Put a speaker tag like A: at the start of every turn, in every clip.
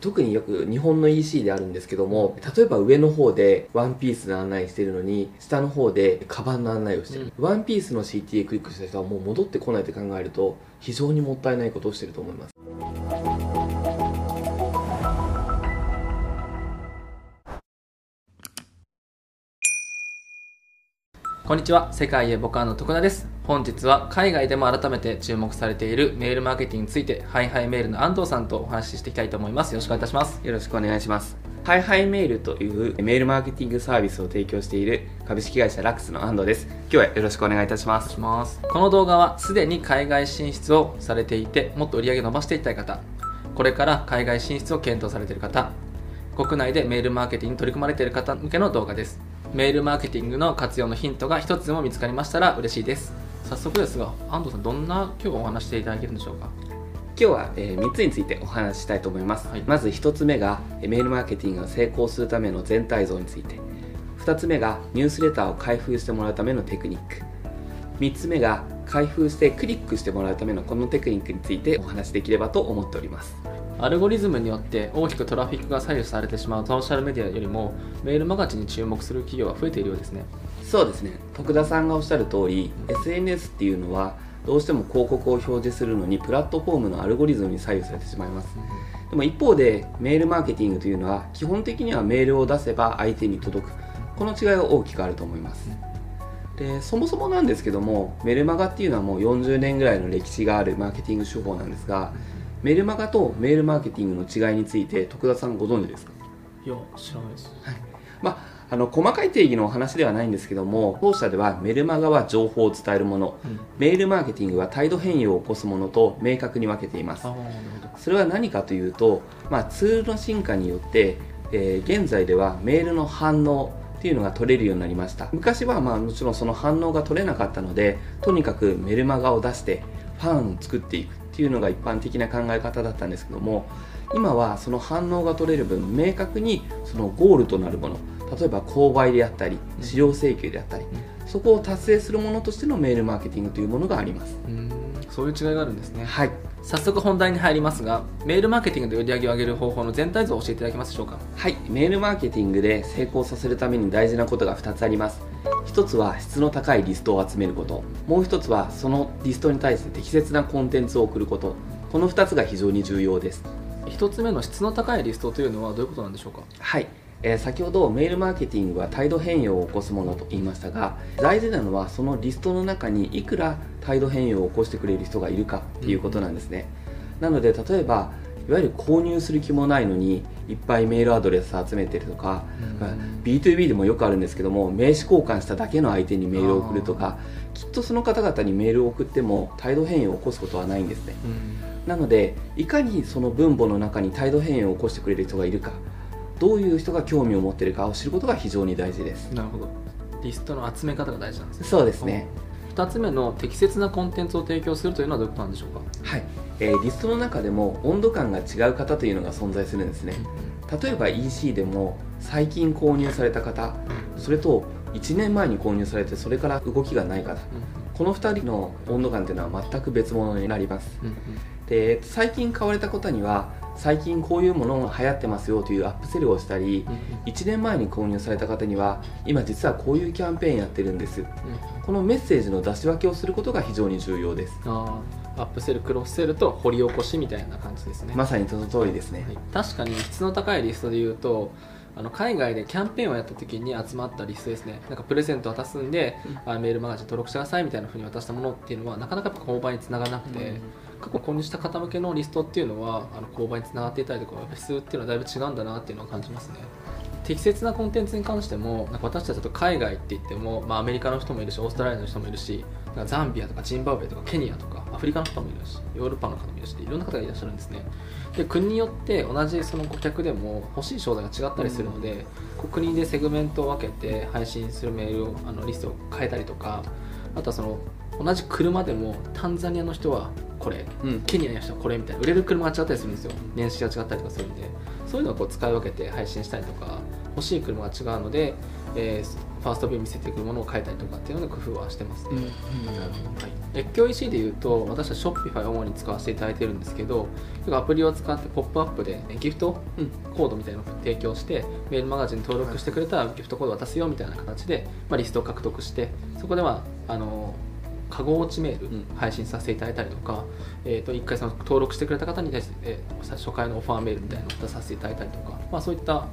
A: 特によく日本の EC であるんですけども例えば上の方でワンピースの案内してるのに下の方でカバンの案内をしてる、ワンピースの CTA クリックした人はもう戻ってこないって考えると非常にもったいないことをしてると思います
B: こんにちは。世界へボカンの徳田です。本日は海外でも改めて注目されているメールマーケティングについてハイハイメールの安藤さんとお話ししていきたいと思います。よろしくお願いいたします。
A: よろしくお願いします。ハイハイメールというメールマーケティングサービスを提供している株式会社ラックスの安藤です。今日はよろしくお願いいたします。
B: します。この動画はすでに海外進出をされていてもっと売り上げ伸ばしていきたい方。これから海外進出を検討されている方。国内でメールマーケティングに取り組まれている方向けの動画ですメールマーケティングの活用のヒントが一つでも見つかりましたら嬉しいです。早速ですが安藤さんどんな今日お話していただけるんでしょうか？
A: 今日は、え3つについてお話ししたいと思います、はい、まず1つ目がメールマーケティングが成功するための全体像について。2つ目がニュースレターを開封してもらうためのテクニック。3つ目が開封してクリックしてもらうためのこのテクニックについてお話しできればと思っております
B: アルゴリズムによって大きくトラフィックが左右されてしまうソーシャルメディアよりもメールマガジンに注目する企業は増えているようですね。
A: そうですね。徳田さんがおっしゃる通り SNS っていうのはどうしても広告を表示するのにプラットフォームのアルゴリズムに左右されてしまいます、でも一方でメールマーケティングというのは基本的にはメールを出せば相手に届く。この違いは大きくあると思います。でそもそもなんですけどもメルマガっていうのはもう40年ぐらいの歴史があるマーケティング手法なんですがメルマガとメールマーケティングの違いについて徳田さんご存知ですか？
B: いや知らないです、
A: はい。まああの細かい定義のお話ではないんですけども当社ではメルマガは情報を伝えるもの、うん、メールマーケティングは態度変容を起こすものと明確に分けています。それは何かというと、まあ、ツールの進化によって、えー、現在ではメールの反応っていうのが取れるようになりました。昔はまあもちろんその反応が取れなかったのでとにかくメルマガを出してファンを作っていくっていうのが一般的な考え方だったんですけども今はその反応が取れる分明確にそのゴールとなるもの例えば購買であったり使用請求であったり、そこを達成するものとしてのメールマーケティングというものがあります。
B: そういう違いがあるんですね。
A: はい。
B: 早速本題に入りますがメールマーケティングで売り上げを上げる方法の全体像を教えていただけますでしょうか？
A: はい。メールマーケティングで成功させるために大事なことが2つあります1つは質の高いリストを集めること。もう1つはそのリストに対して適切なコンテンツを送ること。この2つが非常に重要です。
B: 1つ目の質の高いリストというのはどういうことなんでしょうか？
A: はい。えー、先ほどメールマーケティングは態度変容を起こすものと言いましたが大事なのはそのリストの中にいくら態度変容を起こしてくれる人がいるかっていうことなんですね、なので例えばいわゆる購入する気もないのにいっぱいメールアドレス集めてるとか、うん、B2B でもよくあるんですけども名刺交換しただけの相手にメールを送るとかきっとその方々にメールを送っても態度変容を起こすことはないんですね、うん、なのでいかにその分母の中に態度変容を起こしてくれる人がいるかどういう人が興味を持っているかを知ることが非常に大事です。
B: なるほど。リストの集め方が大事なんですね。
A: そうですね。
B: 2つ目の適切なコンテンツを提供するというのはどういうことなんでしょうか？
A: はい、えー、リストの中でも温度感が違う方というのが存在するんですね、例えば EC でも最近購入された方、それと1年前に購入されてそれから動きがない方、この2人の温度感というのは全く別物になります、で最近買われた方には最近こういうものが流行ってますよというアップセルをしたり、うん、1年前に購入された方には今実はこういうキャンペーンやってるんです、うん、このメッセージの出し分けをすることが非常に重要です。
B: あアップセルクロスセルと掘り起こしみたいな感じですね。
A: まさにその通りですね、はい、
B: 確かに質の高いリストで言うとあの海外でキャンペーンをやった時に集まったリストですね。なんかプレゼント渡すんで、うん、あメールマガジン登録してくださいみたいなふうに渡したものっていうのはなかなか購買につながらなくて、うん過去購入した方向けのリストっていうのはあの購買につながっていたりとか質っていうのはだいぶ違うんだなっていうのを感じますね。適切なコンテンツに関してもなんか私たちだと海外って言っても、まあ、アメリカの人もいるしオーストラリアの人もいるしザンビアとかジンバブエとかケニアとかアフリカの人もいるしヨーロッパの方もいるしいろんな方がいらっしゃるんですね。で国によって同じその顧客でも欲しい商材が違ったりするので、うん、国でセグメントを分けて配信するメールをあのリストを変えたりとかあとはその同じ車でもタンザニアの人はこれ、うん、ケニアの人はこれみたいな売れる車が違ったりするんですよ。年式が違ったりとかするんで。そういうのをこう使い分けて配信したりとか欲しい車が違うので、えー、ファーストビュー見せていくものを変えたりとかっていうので工夫はしてますね、
A: うん
B: はい、越境 EC でいうと私は Shopify を主に使わせていただいてるんですけどアプリを使ってポップアップでギフトコードみたいなのを提供してメールマガジンに登録してくれたらギフトコード渡すよみたいな形で、まあ、リストを獲得してそこではあのカゴ落ちメール
A: うん。
B: 配信させていただいたりとか、えー、と1回その登録してくれた方に対して、えー初回のオファーメールみたいなのを出させていただいたりとか、まあ、そういった、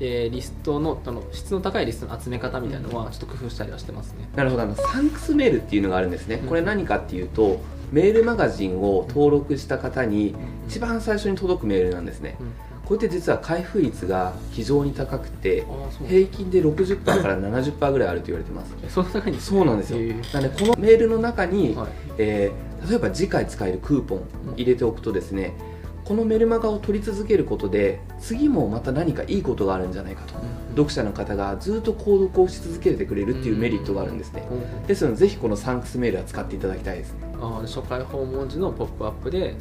B: えーリストのあの質の高いリストの集め方みたいなのはちょっと工夫したりはしてますね。
A: なるほど。あのサンクスメールっていうのがあるんですね、
B: うん。
A: これ何かっていうとメールマガジンを登録した方に一番最初に届くメールなんですね、
B: うん
A: これって実は開封率が非常に高くて平均で60%から70%ぐらいあると言われてます。
B: えそんな高いんです
A: そうなんですよ、なのでこのメールの中に、
B: はい。
A: えー例えば次回使えるクーポン入れておくとですね、このメルマガを取り続けることで次もまた何かいいことがあるんじゃないかと。読者の方がずっと購読をし続けてくれるっていうメリットがあるんですね、ですのでぜひこのサンクスメールは使っていただきたいです。ね
B: あー初回訪問時のポップアップで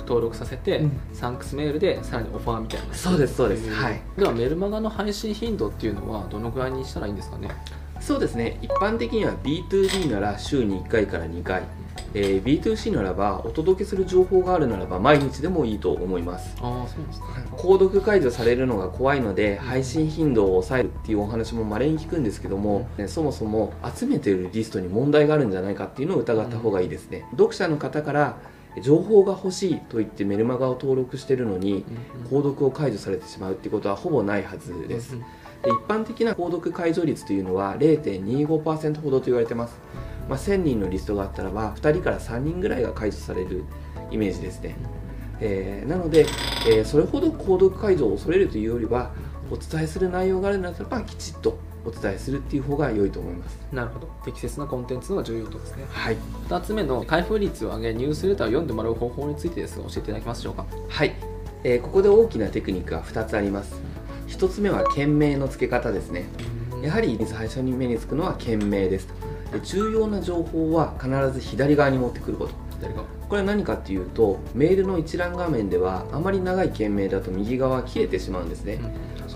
B: 登録させて、
A: うん。
B: サンクスメールでさらにオファーみたいな。
A: そうですそうです。はい。
B: ではメルマガの配信頻度っていうのはどのぐらいにしたらいいんですかね？
A: そうですね。一般的には B2B なら週に1回から2回、えー B2C ならばお届けする情報があるならば毎日でもいいと思います。
B: ああそうですね
A: 購読解除されるのが怖いので配信頻度を抑えるっていうお話もまれに聞くんですけども、ねそもそも集めているリストに問題があるんじゃないかっていうのを疑った方がいいですね、読者の方から情報が欲しいと言ってメルマガを登録してるのに購読を解除されてしまうっていうことはほぼないはずです、
B: うん
A: で一般的な購読解除率というのは0.25%ほどと言われてます、まあ、1000人のリストがあったらば2人から3人ぐらいが解除されるイメージですね、えーなので、えーそれほど購読解除を恐れるというよりはお伝えする内容があるならばきちっとお伝えするっていう方が良いと思います。
B: なるほど。適切なコンテンツのが重要とですね。
A: はい。
B: 2つ目の開封率を上げニュースレターを読んでもらう方法についてですが教えていただけますでしょうか？
A: はい、えーここで大きなテクニックが2つあります。1つ目は件名の付け方ですね。やはり最初に目につくのは件名ですで重要な情報は必ず左側に持ってくること。
B: 左側。
A: これは何かっていうとメールの一覧画面ではあまり長い件名だと右側は切れてしまうんですね、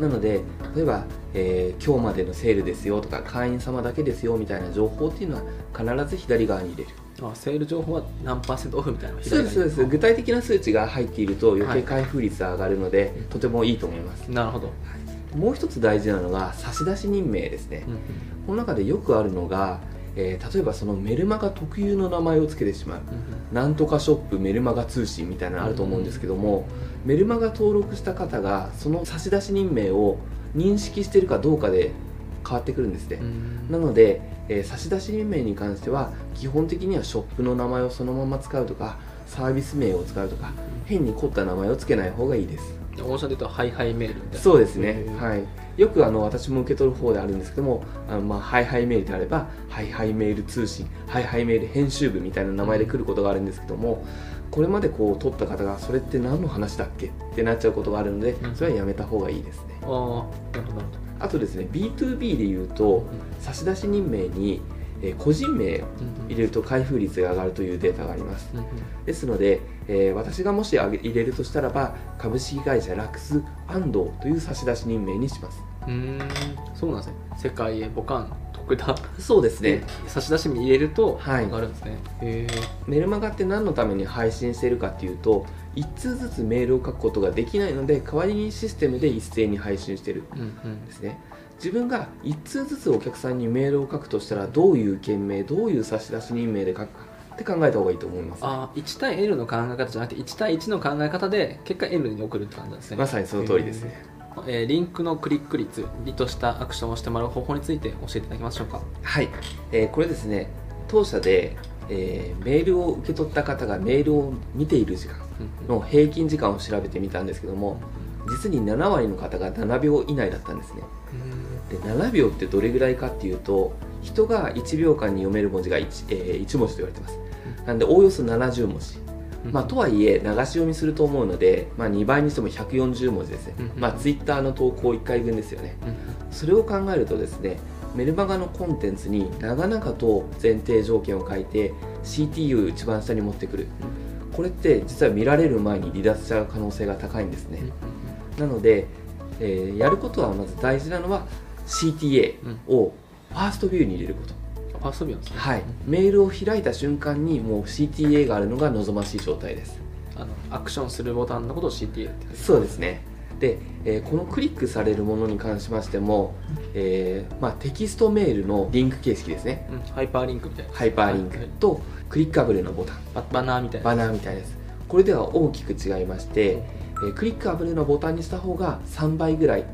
A: なので例えば、えー今日までのセールですよとか会員様だけですよみたいな情報っていうのは必ず左側に入れる。
B: あセール情報は何パーセントオフみたいな
A: そうですそうです。具体的な数値が入っていると余
B: はい。
A: 計開封率が上がるので、とてもいいと思います。
B: なるほど、
A: もう一つ大事なのが差出人名ですね、この中でよくあるのが、えー例えばそのメルマガ特有の名前を付けてしまう。なんとかショップメルマガ通信みたいなのあると思うんですけども、メルマガ登録した方がその差出人名を認識しているかどうかで変わってくるんですね、なので、えー差出人名に関しては基本的にはショップの名前をそのまま使うとかサービス名を使うとか変に凝った名前を付けない方がいいです。
B: 御社で言うとハイハイメールみたいな。
A: そうですね。はい。よくあの私も受け取る方であるんですけどもあのまあハイハイメールであればハイハイメール通信ハイハイメール編集部みたいな名前で来ることがあるんですけどもこれまでこう取った方がそれって何の話だっけってなっちゃうことがあるので
B: うん。
A: それはやめた方がいいですね。
B: ああなるほど
A: あとですね B2B で言うと差出人名にえー個人名を入れると開封率が上がるというデータがあります。ですので、えー私がもし入れるとしたらば株式会社ラクス安藤という差出人名にします。
B: うーんそうなんですね。世界へボカン
A: そうです
B: で
A: ね
B: 差出人入れると
A: はい。
B: 上がるんですね、へえ
A: メルマガって何のために配信しているかっていうと1通ずつメールを書くことができないので代わりにシステムで一斉に配信してる
B: うんうん。
A: んですね自分が1通ずつお客さんにメールを書くとしたらどういう件名どういう差出人名で書くかって考えた方がいいと思います。
B: あー1対 L の考え方じゃなくて1対1の考え方で結果 L に送るって感じなんですね。
A: まさにその通りですね
B: えーリンクのクリック率リとしたアクションをしてもらう方法について教えていただけましょうか？
A: はい、えーこれですね当社で、えーメールを受け取った方がメールを見ている時間
B: うん
A: の平均時間を調べてみたんですけども実に7割の方が7秒以内だったんですね。で7秒ってどれぐらいかっていうと人が1秒間に読める文字が 1,、えー1文字と言われてます。なんでおおよそ70文字。
B: うん
A: まあ、とはいえ流し読みすると思うので、まあ、2倍にしても140文字ですね、
B: うん
A: まあ、ツイッターの投稿1回分ですよね。
B: うん
A: それを考えるとですねメルマガのコンテンツに長々と前提条件を書いて CTU を一番下に持ってくる。これって実は見られる前に離脱しちゃう可能性が高いんですね。なので、えーやることはまず大事なのは CTA をファーストビューに入れること
B: ファーストビューなんですね。
A: はい、メールを開いた瞬間にもう CTA があるのが望ましい状態です。
B: あのアクションするボタンのことを CTA って
A: そうですね。で、えーこのクリックされるものに関しましても、えーまあ、テキストメールのリンク形式ですね。
B: うん、ハイパーリンクみたいな。
A: ハイパーリンクとクリッカブルのボタン。
B: ババナーみたいな。
A: バナーみたいです。これでは大きく違いまして、えークリッカブルのボタンにした方が3倍ぐらい。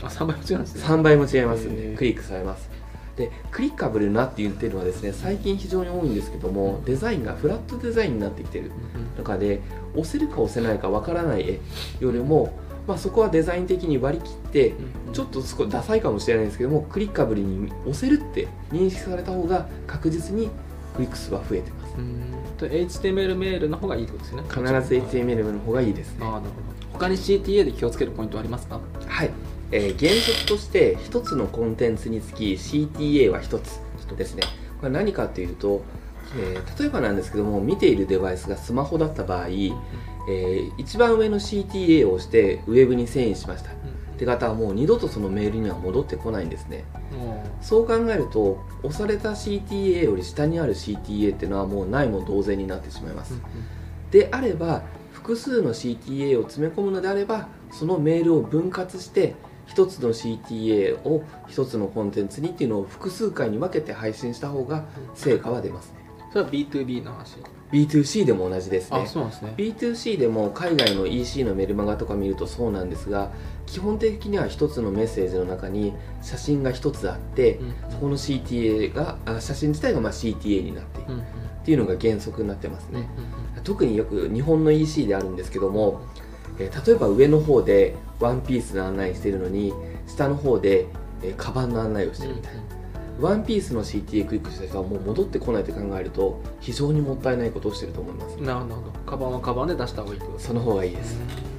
B: あ3倍も違うんですね。
A: 3倍も違いますんでクリックされますでクリッカブルなって言ってるのはですね最近非常に多いんですけどもデザインがフラットデザインになってきてる
B: うん
A: 中で押せるか押せないかわからない絵よりも、まあ、そこはデザイン的に割り切って
B: うん
A: ちょっと少しダサいかもしれないんですけどもクリッカブルに押せるって認識された方が確実にクリック数は増えてます。
B: うん。と HTML メールの方がいいってことですね。
A: 必ず HTML の方がいいですね。
B: ああなるほど。他に CTA で気をつけるポイントはありますか？
A: はい、えー原則として一つのコンテンツにつき CTA は一つ。ですね。これ何かというと、えー例えばなんですけども見ているデバイスがスマホだった場合、えー一番上の CTA を押してウェブに遷移しました。って方はもう二度とそのメールには戻ってこないんですね。
B: も
A: そう考えると押された CTA より下にある CTA っていうのはもうないも同然になってしまいます、
B: う
A: であれば複数の CTA を詰め込むのであればそのメールを分割して一つの CTA を一つのコンテンツにっていうのを複数回に分けて配信した方が成果は出ますね。
B: それは B2B の話
A: ？B2C でも同じですね。
B: あそうなんですね。
A: B2C でも海外の EC のメルマガとか見るとそうなんですが基本的には一つのメッセージの中に写真が一つあって
B: うん。
A: そこの CTA があ写真自体がまあ CTA になっているっていうのが原則になってますね、
B: うん
A: 特によく日本の EC であるんですけども、えー例えば上の方でワンピースの案内してるのに下の方で、えーカバンの案内をしてるみたいな、ワンピースの CTA クリックした人はもう戻ってこないと考えると非常にもったいないことをしてると思います。
B: なるほど。カバンはカバンで出した方がいいと。
A: その方がいいです。
B: ね